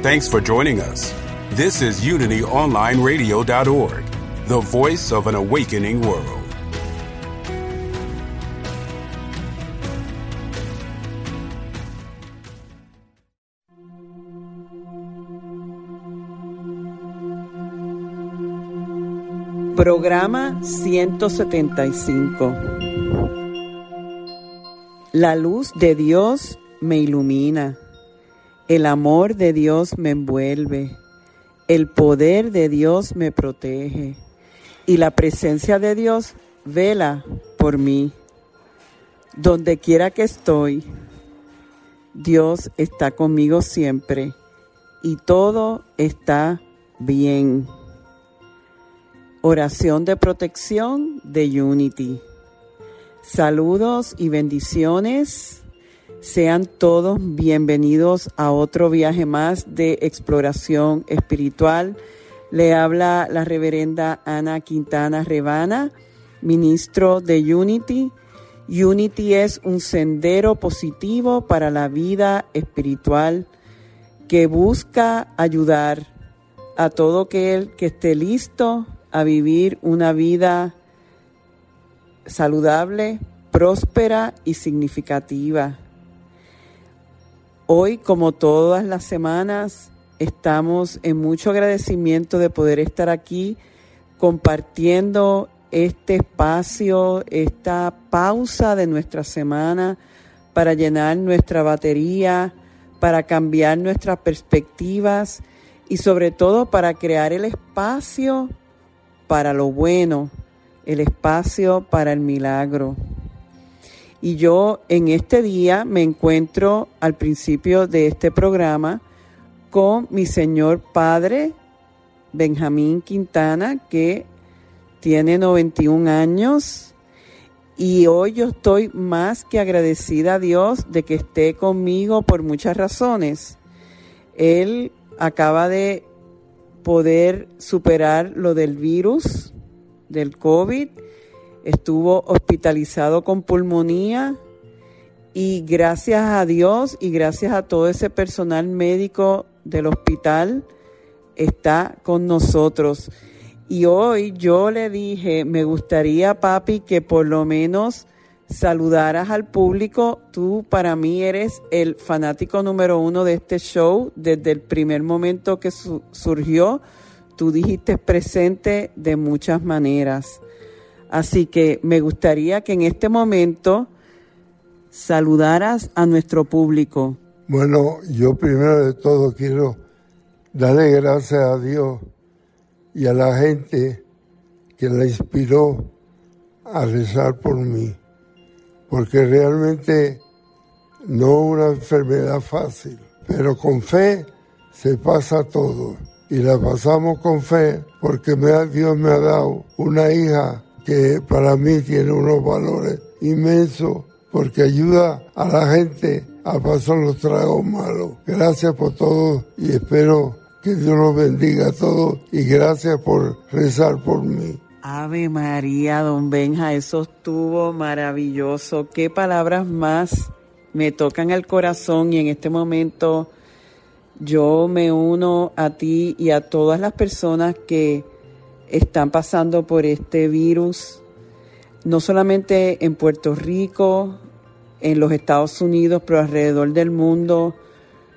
Thanks for joining us. This is UnityOnlineRadio.org, the voice of an awakening world. Programa 175 La luz de Dios me ilumina. El amor de Dios me envuelve, el poder de Dios me protege y la presencia de Dios vela por mí. Donde quiera que estoy, Dios está conmigo siempre y todo está bien. Oración de protección de Unity. Saludos y bendiciones sean todos bienvenidos a otro viaje más de exploración espiritual. Le habla la reverenda Ana Quintana Rebana, ministro de Unity. Unity es un sendero positivo para la vida espiritual que busca ayudar a todo aquel que esté listo a vivir una vida saludable, próspera y significativa. Hoy, como todas las semanas, estamos en mucho agradecimiento de poder estar aquí compartiendo este espacio, esta pausa de nuestra semana para llenar nuestra batería, para cambiar nuestras perspectivas y sobre todo para crear el espacio para lo bueno, el espacio para el milagro. Y yo en este día me encuentro al principio de este programa con mi señor padre Benjamín Quintana, que tiene 91 años. Y hoy yo estoy más que agradecida a Dios de que esté conmigo por muchas razones. Él acaba de poder superar lo del virus, del COVID estuvo hospitalizado con pulmonía y gracias a Dios y gracias a todo ese personal médico del hospital está con nosotros. Y hoy yo le dije, me gustaría, papi, que por lo menos saludaras al público. Tú para mí eres el fanático número uno de este show desde el primer momento que surgió. Tú dijiste presente de muchas maneras. Así que me gustaría que en este momento saludaras a nuestro público. Bueno, yo primero de todo quiero darle gracias a Dios y a la gente que la inspiró a rezar por mí, porque realmente no es una enfermedad fácil, pero con fe se pasa todo y la pasamos con fe porque Dios me ha dado una hija que para mí tiene unos valores inmensos porque ayuda a la gente a pasar los tragos malos. Gracias por todo y espero que Dios los bendiga a todos y gracias por rezar por mí. Ave María, don Benja, eso estuvo maravilloso. Qué palabras más me tocan el corazón y en este momento yo me uno a ti y a todas las personas que están pasando por este virus, no solamente en Puerto Rico, en los Estados Unidos, pero alrededor del mundo,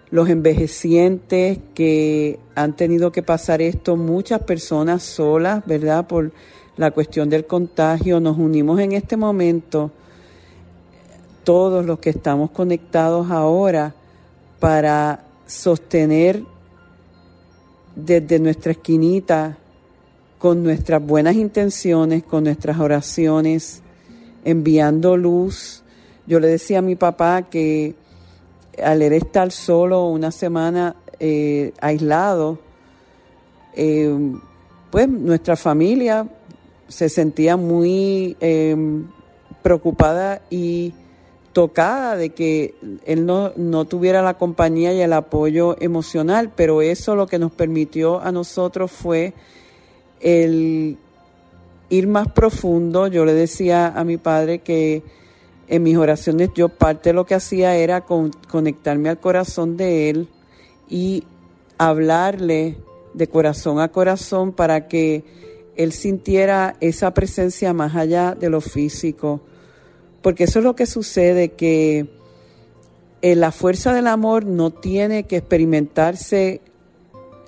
los envejecientes que han tenido que pasar esto, muchas personas solas, ¿verdad? Por la cuestión del contagio, nos unimos en este momento, todos los que estamos conectados ahora, para sostener desde nuestra esquinita con nuestras buenas intenciones, con nuestras oraciones, enviando luz. Yo le decía a mi papá que al estar solo una semana eh, aislado, eh, pues nuestra familia se sentía muy preocupada y tocada de que él no, no, tuviera la compañía y el apoyo emocional, pero eso lo que nos permitió a nosotros fue el ir más profundo. Yo le decía a mi padre que en mis oraciones yo parte de lo que hacía era conectarme al corazón de él y hablarle de corazón a corazón para que él sintiera esa presencia más allá de lo físico porque eso es lo que sucede, que eh, la fuerza del amor no tiene que experimentarse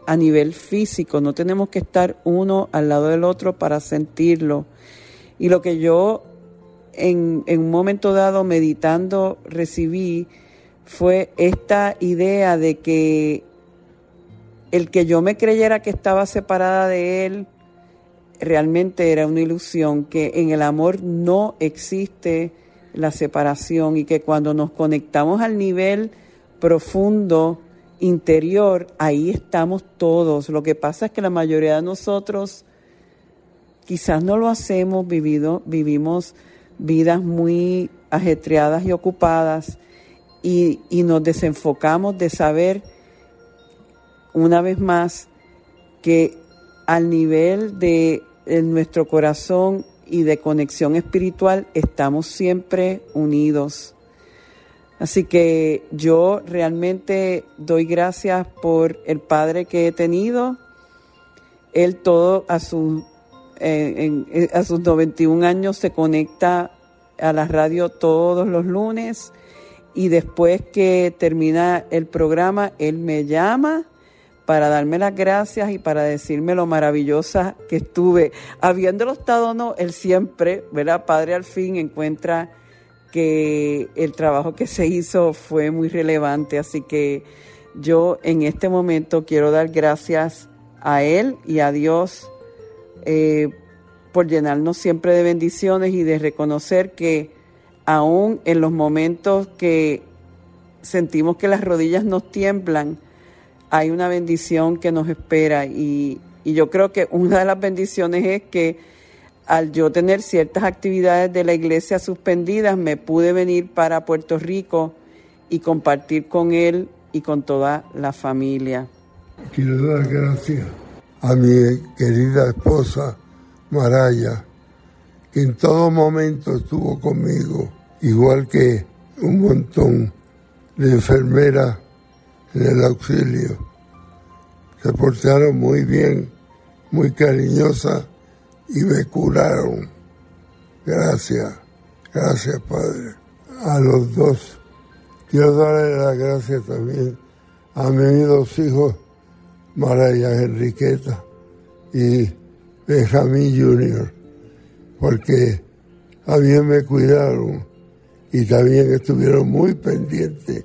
a nivel físico, no tenemos que estar uno al lado del otro para sentirlo. Y lo que yo en, en un momento dado meditando recibí fue esta idea de que el que yo me creyera que estaba separada de él realmente era una ilusión, que en el amor no existe la separación y que cuando nos conectamos al nivel profundo, interior, ahí estamos todos. Lo que pasa es que la mayoría de nosotros quizás no lo hacemos, vivido, vivimos vidas muy ajetreadas y ocupadas y, y nos desenfocamos de saber una vez más que al nivel de nuestro corazón y de conexión espiritual estamos siempre unidos. Así que yo realmente doy gracias por el padre que he tenido. Él todo a, su, eh, a sus 91 años se conecta a la radio todos los lunes y después que termina el programa, él me llama para darme las gracias y para decirme lo maravillosa que estuve. Habiéndolo estado o no, él siempre, ¿verdad? Padre al fin encuentra que el trabajo que se hizo fue muy relevante, así que yo en este momento quiero dar gracias a él y a Dios eh, por llenarnos siempre de bendiciones y de reconocer que aún en los momentos que sentimos que las rodillas nos tiemblan, hay una bendición que nos espera y, yo creo que una de las bendiciones es que al yo tener ciertas actividades de la iglesia suspendidas, me pude venir para Puerto Rico y compartir con él y con toda la familia. Quiero dar gracias a mi querida esposa Maraya, que en todo momento estuvo conmigo, igual que un montón de enfermeras en el auxilio. Se portaron muy bien, muy cariñosa y me curaron. Gracias, gracias Padre. A los dos. Quiero darle las gracias también a mis dos hijos, Maraya Enriqueta y Benjamín Jr., porque mí me cuidaron y también estuvieron muy pendientes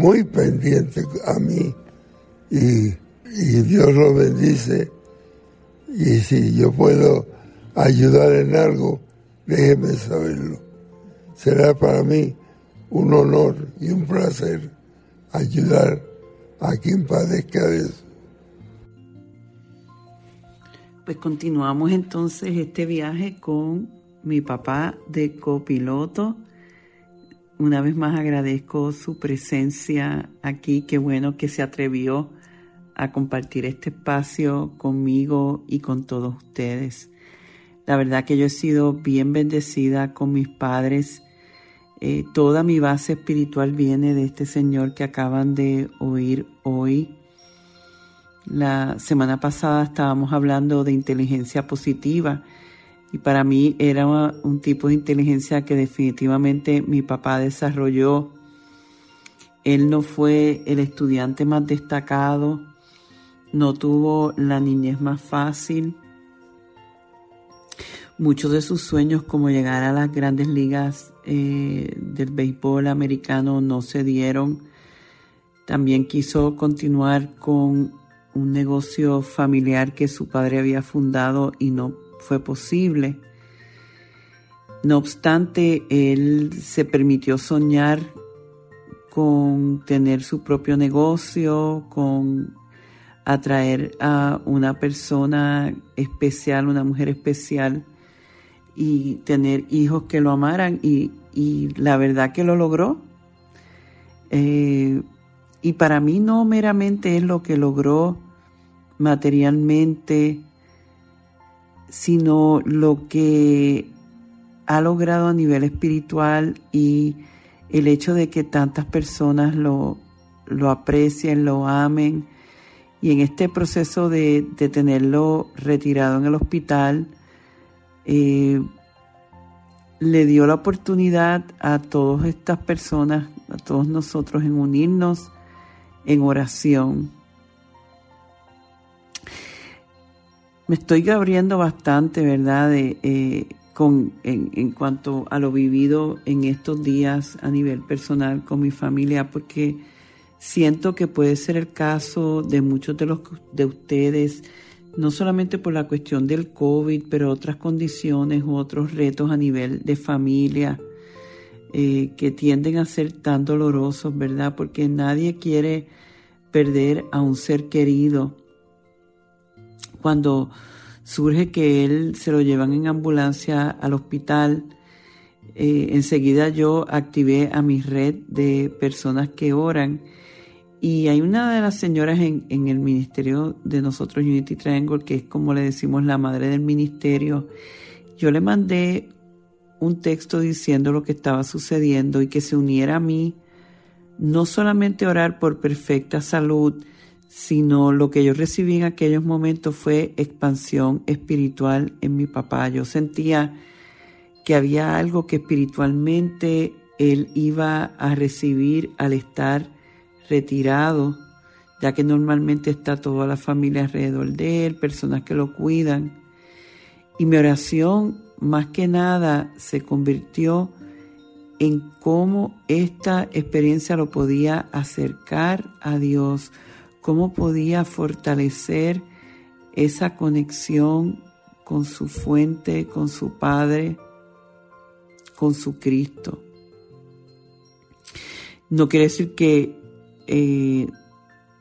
muy pendiente a mí y, Dios lo bendice. Y si yo puedo ayudar en algo, déjeme saberlo. Será para mí un honor y un placer ayudar a quien padezca de eso. Pues continuamos entonces este viaje con mi papá de copiloto una vez más agradezco su presencia aquí, qué bueno que se atrevió a compartir este espacio conmigo y con todos ustedes. La verdad que yo he sido bien bendecida con mis padres. Eh, toda mi base espiritual viene de este Señor que acaban de oír hoy. La semana pasada estábamos hablando de inteligencia positiva y para mí era un tipo de inteligencia que definitivamente mi papá desarrolló. Él no fue el estudiante más destacado, no tuvo la niñez más fácil. Muchos de sus sueños como llegar a las grandes ligas eh, del béisbol americano no se dieron. También quiso continuar con un negocio familiar que su padre había fundado y no fue posible. No obstante, él se permitió soñar con tener su propio negocio, con atraer a una persona especial, una mujer especial y tener hijos que lo amaran y, la verdad que lo logró. Eh, y para mí no meramente es lo que logró materialmente, sino lo que ha logrado a nivel espiritual y el hecho de que tantas personas lo, lo aprecien, lo amen. Y en este proceso de, tenerlo retirado en el hospital, eh, le dio la oportunidad a todas estas personas, a todos nosotros, en unirnos en oración. Me estoy abriendo bastante, ¿verdad? De, eh, con, en, cuanto a lo vivido en estos días a nivel personal con mi familia, porque siento que puede ser el caso de muchos de los de ustedes, no solamente por la cuestión del COVID, pero otras condiciones u otros retos a nivel de familia eh, que tienden a ser tan dolorosos, ¿verdad? Porque nadie quiere perder a un ser querido. Cuando surge que él se lo llevan en ambulancia al hospital, eh, enseguida yo activé a mi red de personas que oran y hay una de las señoras en, el ministerio de nosotros, Unity Triangle, que es como le decimos la madre del ministerio. Yo le mandé un texto diciendo lo que estaba sucediendo y que se uniera a mí, no solamente orar por perfecta salud, sino lo que yo recibí en aquellos momentos fue expansión espiritual en mi papá. Yo sentía que había algo que espiritualmente él iba a recibir al estar retirado, ya que normalmente está toda la familia alrededor de él, personas que lo cuidan. Y mi oración más que nada se convirtió en cómo esta experiencia lo podía acercar a Dios, cómo podía fortalecer esa conexión con su fuente, con su Padre, con su Cristo. No quiere decir que eh,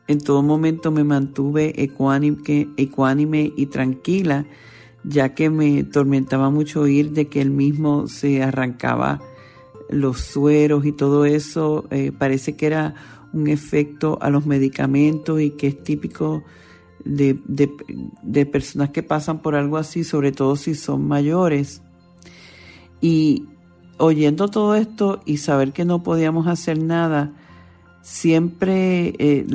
en todo momento me mantuve ecuánime, y tranquila, ya que me tormentaba mucho oír de que él mismo se arrancaba los sueros y todo eso. Eh, parece que era un efecto a los medicamentos y que es típico de, de, personas que pasan por algo así, sobre todo si son mayores. Y oyendo todo esto y saber que no podíamos hacer nada, siempre eh,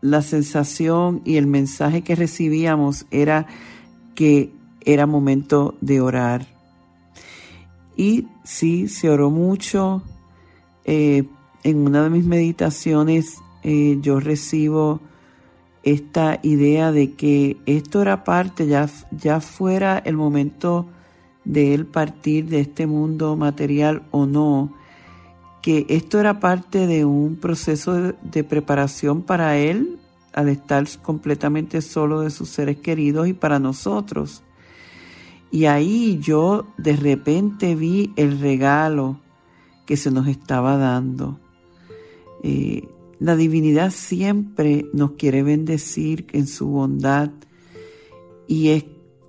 la sensación y el mensaje que recibíamos era que era momento de orar. Y sí, se oró mucho. Eh, en una de mis meditaciones eh, yo recibo esta idea de que esto era parte, ya, ya fuera el momento de él partir de este mundo material o no, que esto era parte de un proceso de, preparación para él al estar completamente solo de sus seres queridos y para nosotros. Y ahí yo de repente vi el regalo que se nos estaba dando. Eh, la divinidad siempre nos quiere bendecir en su bondad y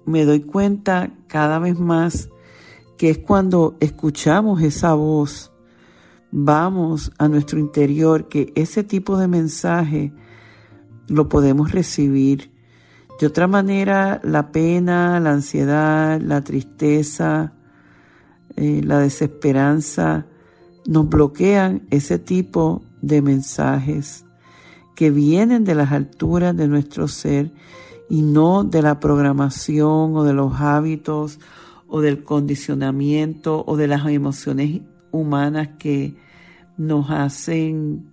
me doy cuenta cada vez más que es cuando escuchamos esa voz vamos a nuestro interior, que ese tipo de mensaje lo podemos recibir. De otra manera, la pena, la ansiedad, la tristeza, eh, la desesperanza nos bloquean ese tipo de mensajes que vienen de las alturas de nuestro ser y no de la programación o de los hábitos o del condicionamiento o de las emociones humanas que nos hacen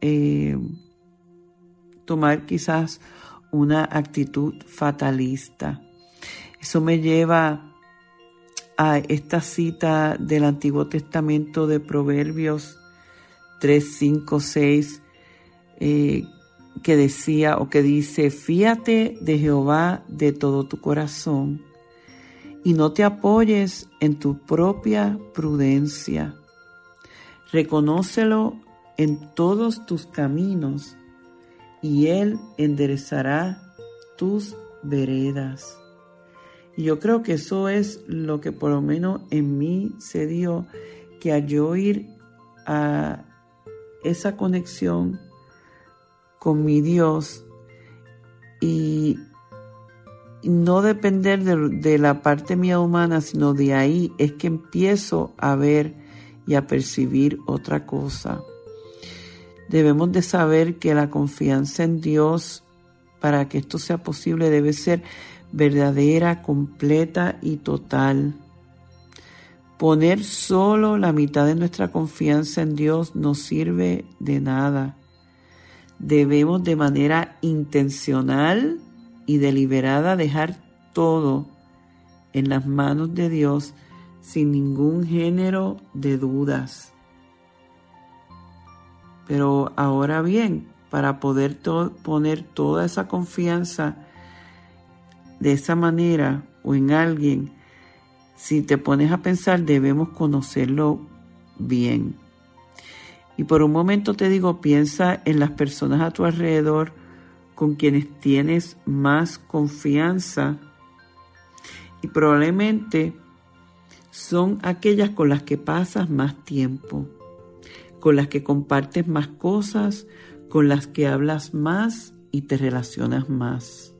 eh, tomar quizás una actitud fatalista. Eso me lleva a esta cita del Antiguo Testamento de Proverbios 3, 5, 6, que decía o que dice, fíate de Jehová de todo tu corazón y no te apoyes en tu propia prudencia. Reconócelo en todos tus caminos y Él enderezará tus veredas. Y yo creo que eso es lo que por lo menos en mí se dio, que al yo ir a esa conexión con mi Dios y no depender de, de, la parte mía humana, sino de ahí es que empiezo a ver y a percibir otra cosa. Debemos de saber que la confianza en Dios para que esto sea posible debe ser verdadera, completa y total. Poner solo la mitad de nuestra confianza en Dios no sirve de nada. Debemos de manera intencional y deliberada dejar todo en las manos de Dios sin ningún género de dudas. Pero ahora bien, para poder poner toda esa confianza de esa manera o en alguien, si te pones a pensar, debemos conocerlo bien. Y por un momento te digo, piensa en las personas a tu alrededor con quienes tienes más confianza y probablemente son aquellas con las que pasas más tiempo, con las que compartes más cosas, con las que hablas más y te relacionas más.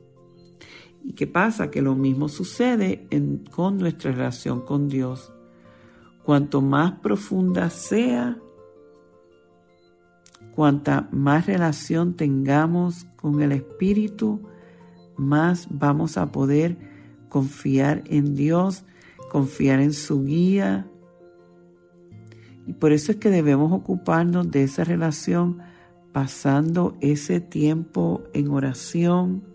¿Y qué pasa? Que lo mismo sucede con nuestra relación con Dios. Cuanto más profunda sea, cuanta más relación tengamos con el Espíritu, más vamos a poder confiar en Dios, confiar en su guía. Y por eso es que debemos ocuparnos de esa relación pasando ese tiempo en oración,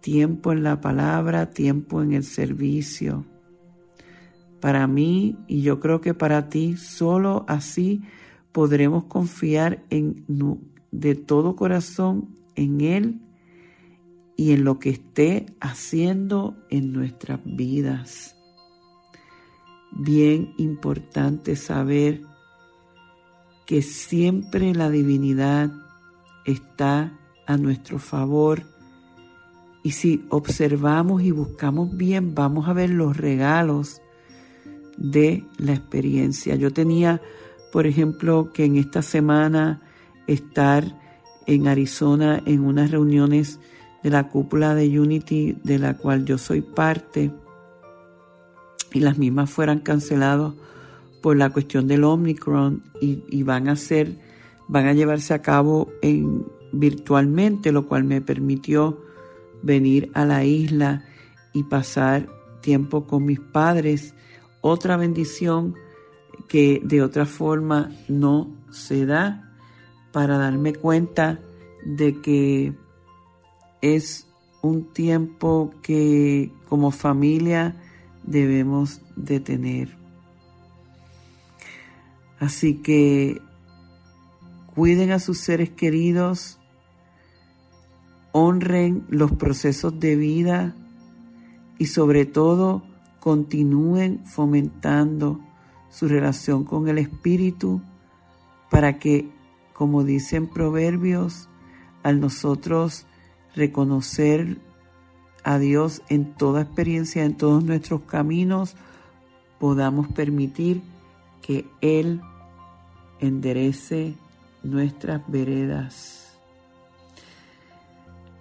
tiempo en la palabra, tiempo en el servicio. Para mí, y yo creo que para ti, solo así podremos confiar en, de todo corazón en Él y en lo que esté haciendo en nuestras vidas. Bien importante saber que siempre la divinidad está a nuestro favor y si observamos y buscamos bien, vamos a ver los regalos de la experiencia. Yo tenía, por ejemplo, que en esta semana estar en Arizona en unas reuniones de la cúpula de Unity de la cual yo soy parte y las mismas fueran canceladas por la cuestión del Omicron y, van a ser, van a llevarse a cabo en, virtualmente, lo cual me permitió venir a la isla y pasar tiempo con mis padres. Otra bendición que de otra forma no se da para darme cuenta de que es un tiempo que como familia debemos de tener. Así que cuiden a sus seres queridos, honren los procesos de vida y sobre todo continúen fomentando su relación con el Espíritu para que, como dicen proverbios, al nosotros reconocer a Dios en toda experiencia, en todos nuestros caminos, podamos permitir que Él enderece nuestras veredas.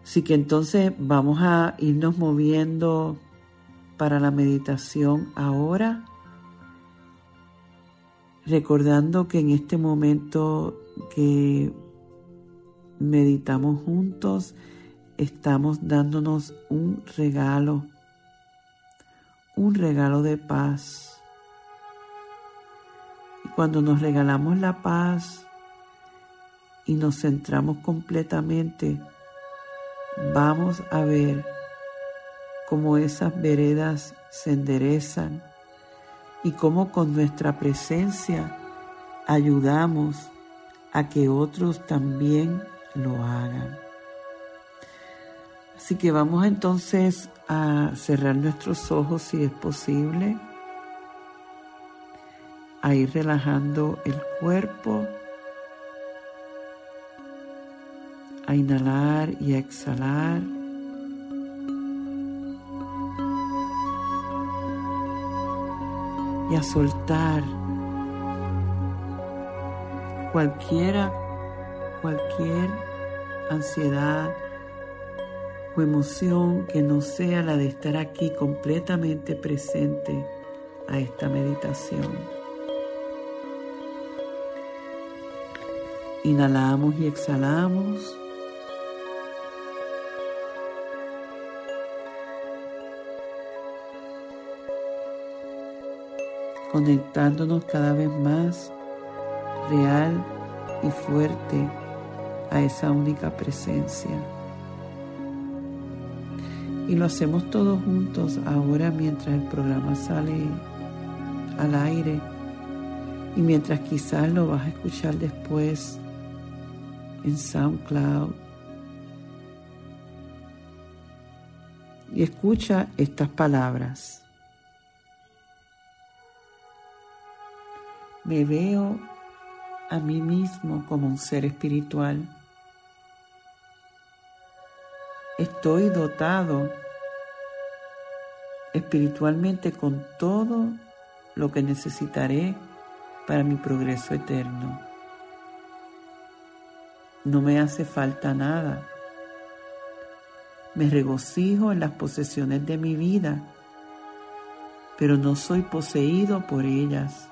Así que entonces vamos a irnos moviendo para la meditación ahora, recordando que en este momento que meditamos juntos, estamos dándonos un regalo, un regalo de paz cuando nos regalamos la paz y nos centramos completamente, vamos a ver cómo esas veredas se enderezan y cómo con nuestra presencia ayudamos a que otros también lo hagan. Así que vamos entonces a cerrar nuestros ojos si es posible a ir relajando el cuerpo, a inhalar y a exhalar. Y a soltar cualquiera, cualquier ansiedad emoción que no sea la de estar aquí completamente presente a esta meditación. Inhalamos y exhalamos. Conectándonos cada vez más real y fuerte a esa única presencia. Y lo hacemos todos juntos ahora mientras el programa sale al aire y mientras quizás lo vas a escuchar después en SoundCloud. Y escucha estas palabras. Me veo a mí mismo como un ser espiritual. Estoy dotado espiritualmente con todo lo que necesitaré para mi progreso eterno. No me hace falta nada. Me regocijo en las posesiones de mi vida, pero no soy poseído por ellas.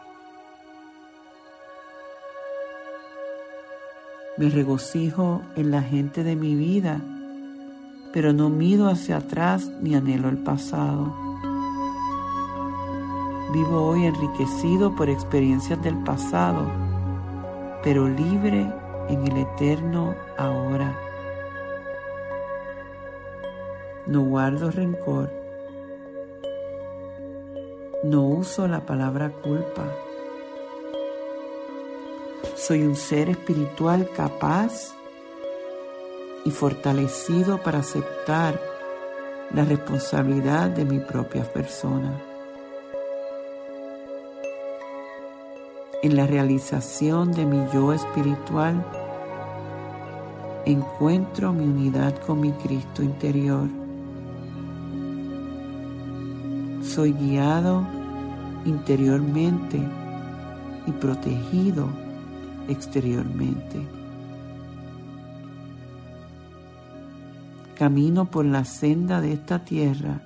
Me regocijo en la gente de mi vida, pero no mido hacia atrás ni anhelo el pasado. Vivo hoy enriquecido por experiencias del pasado, pero libre en el eterno ahora. No guardo rencor. No uso la palabra culpa. Soy un ser espiritual capaz y fortalecido para aceptar la responsabilidad de mi propia persona. En la realización de mi yo espiritual, encuentro mi unidad con mi Cristo interior. Soy guiado interiormente y protegido exteriormente. Camino por la senda de esta tierra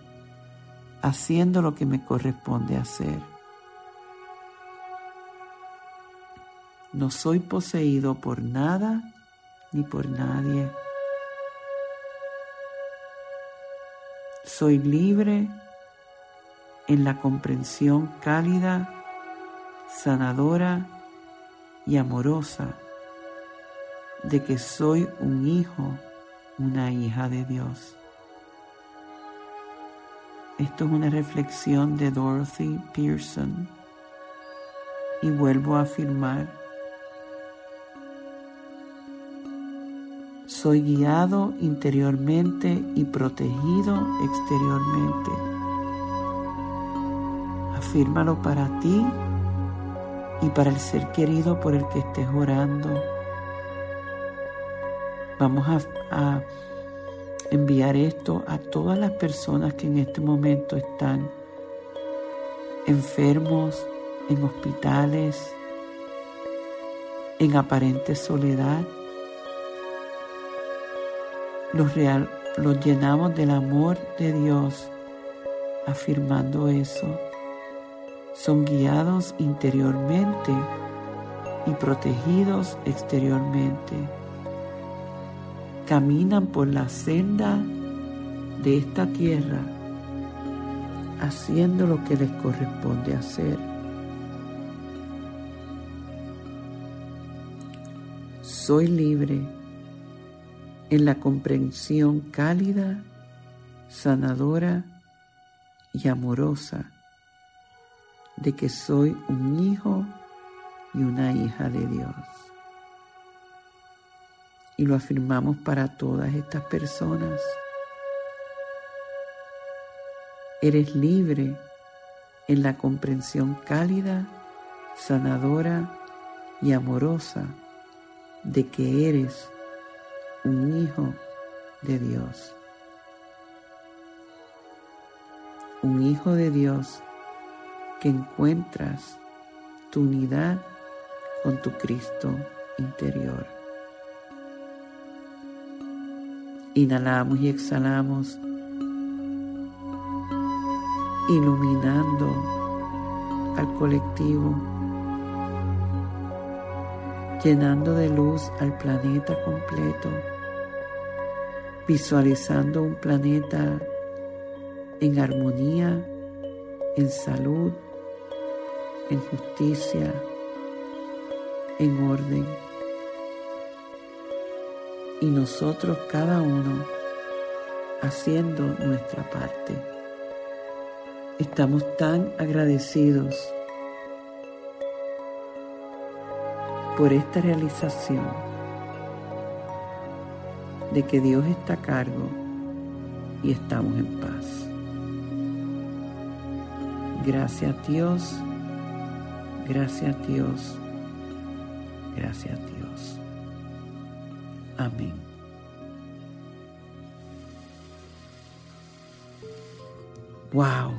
haciendo lo que me corresponde hacer. No soy poseído por nada ni por nadie. Soy libre en la comprensión cálida, sanadora y amorosa de que soy un hijo, una hija de Dios. Esto es una reflexión de Dorothy Pearson y vuelvo a afirmar, soy guiado interiormente y protegido exteriormente. Afírmalo para ti y para el ser querido por el que estés orando. Vamos a, enviar esto a todas las personas que en este momento están enfermos, en hospitales, en aparente soledad. Los, llenamos del amor de Dios, afirmando eso son guiados interiormente y protegidos exteriormente. Caminan por la senda de esta tierra haciendo lo que les corresponde hacer. Soy libre en la comprensión cálida, sanadora y amorosa de que soy un hijo y una hija de Dios. Y lo afirmamos para todas estas personas. Eres libre en la comprensión cálida, sanadora y amorosa de que eres un hijo de Dios. Un hijo de Dios que encuentras tu unidad con tu Cristo interior. Inhalamos y exhalamos, iluminando al colectivo, llenando de luz al planeta completo, visualizando un planeta en armonía, en salud, en justicia, en orden. Y nosotros cada uno haciendo nuestra parte. Estamos tan agradecidos por esta realización de que Dios está a cargo y estamos en paz. Gracias a Dios, gracias a Dios, gracias a Dios. Amén. Wow.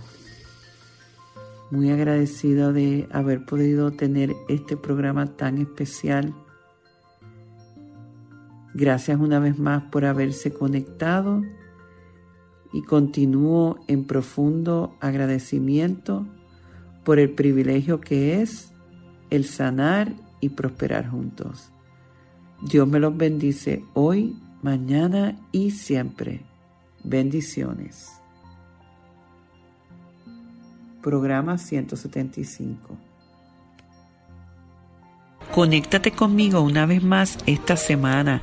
Muy agradecida de haber podido tener este programa tan especial. Gracias una vez más por haberse conectado y continúo en profundo agradecimiento por el privilegio que es el sanar y prosperar juntos. Dios me los bendice hoy, mañana y siempre. Bendiciones. Programa 175. Conéctate conmigo una vez más esta semana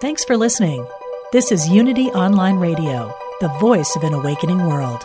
Thanks for listening. This is Unity Online Radio, the voice of an awakening world.